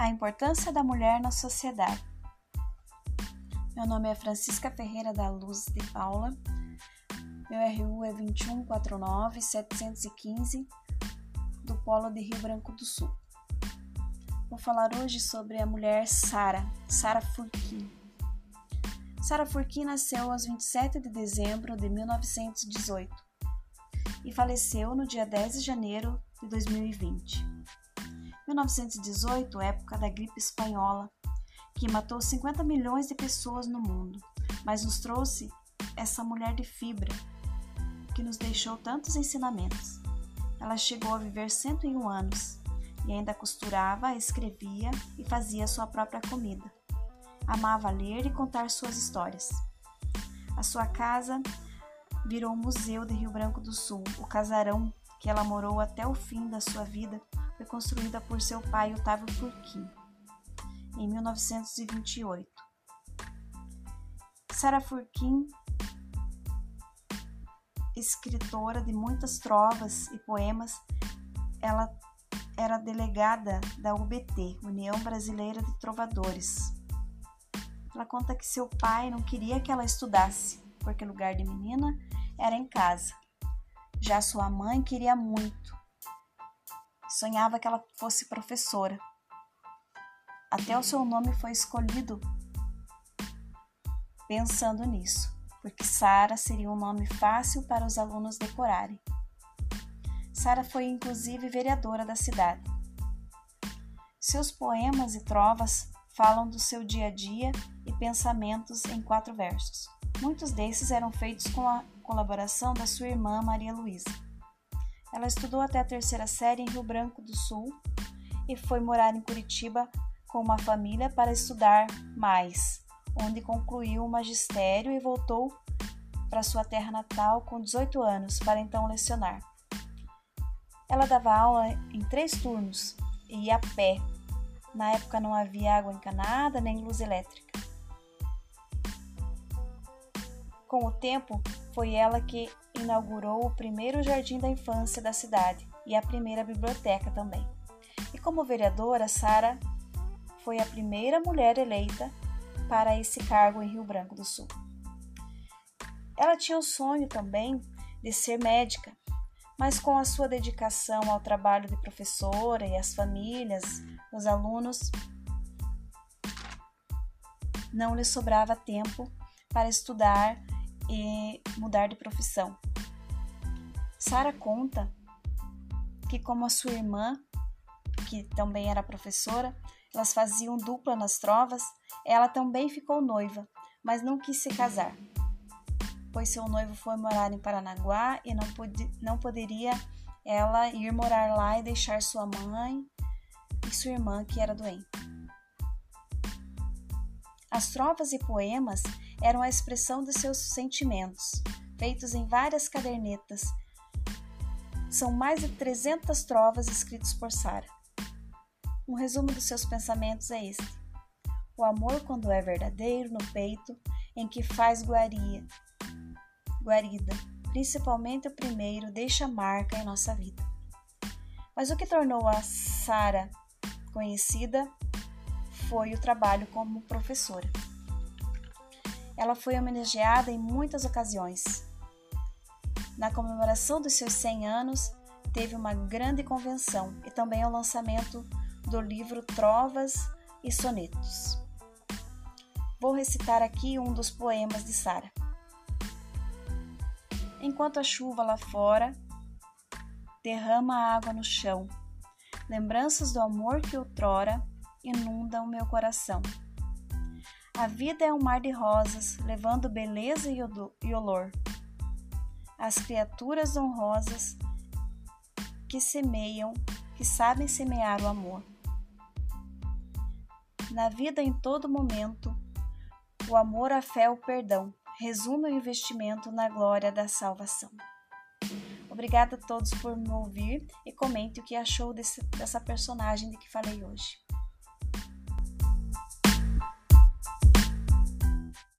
A importância da mulher na sociedade. Meu nome é Francisca Ferreira da Luz de Paula. Meu RU é 2149 715 do Polo de Rio Branco do Sul. Vou falar hoje sobre a mulher Sara, Sara Furquim. Sara Furquim nasceu aos 27 de dezembro de 1918 e faleceu no dia 10 de janeiro de 2020. 1918, época da gripe espanhola, que matou 50 milhões de pessoas no mundo, mas nos trouxe essa mulher de fibra que nos deixou tantos ensinamentos. Ela chegou a viver 101 anos e ainda costurava, escrevia e fazia sua própria comida. Amava ler e contar suas histórias. A sua casa virou o Museu de Rio Branco do Sul, o casarão que ela morou até o fim da sua vida foi construída por seu pai Otávio Furquim, em 1928. Sara Furquim, escritora de muitas trovas e poemas, ela era delegada da UBT, União Brasileira de Trovadores. Ela conta que seu pai não queria que ela estudasse, porque lugar de menina era em casa. Já sua mãe queria muito, sonhava que ela fosse professora. Até o seu nome foi escolhido pensando nisso, porque Sara seria um nome fácil para os alunos decorarem. Sara foi inclusive vereadora da cidade. Seus poemas e trovas falam do seu dia a dia e pensamentos em quatro versos. Muitos desses eram feitos com a colaboração da sua irmã Maria Luísa. Ela estudou até a terceira série em Rio Branco do Sul e foi morar em Curitiba com uma família para estudar mais, onde concluiu o magistério e voltou para sua terra natal com 18 anos para então lecionar. Ela dava aula em três turnos e ia a pé. Na época não havia água encanada nem luz elétrica. Com o tempo, foi ela que inaugurou o primeiro jardim da infância da cidade e a primeira biblioteca também. E como vereadora, Sara foi a primeira mulher eleita para esse cargo em Rio Branco do Sul. Ela tinha o sonho também de ser médica, mas com a sua dedicação ao trabalho de professora e as famílias, os alunos, não lhe sobrava tempo para estudar e mudar de profissão. Sara conta que, como a sua irmã, que também era professora, elas faziam dupla nas trovas, ela também ficou noiva, mas não quis se casar, pois seu noivo foi morar em Paranaguá e não, não poderia ela ir morar lá e deixar sua mãe e sua irmã, que era doente. As trovas e poemas eram a expressão de seus sentimentos, feitos em várias cadernetas. São mais de 300 trovas escritas por Sara. Um resumo dos seus pensamentos é este: O amor, quando é verdadeiro no peito, em que faz guaria, guarida, principalmente o primeiro, deixa marca em nossa vida. Mas o que tornou a Sara conhecida foi o trabalho como professora. Ela foi homenageada em muitas ocasiões. Na comemoração dos seus 100 anos, teve uma grande convenção e também o lançamento do livro Trovas e Sonetos. Vou recitar aqui um dos poemas de Sara. Enquanto a chuva lá fora derrama água no chão, lembranças do amor que outrora inundam meu coração. A vida é um mar de rosas, levando beleza e olor. As criaturas honrosas que semeiam, que sabem semear o amor. Na vida em todo momento, o amor, a fé, o perdão resume o investimento na glória da salvação. Obrigada a todos por me ouvir e comente o que achou desse, dessa personagem de que falei hoje.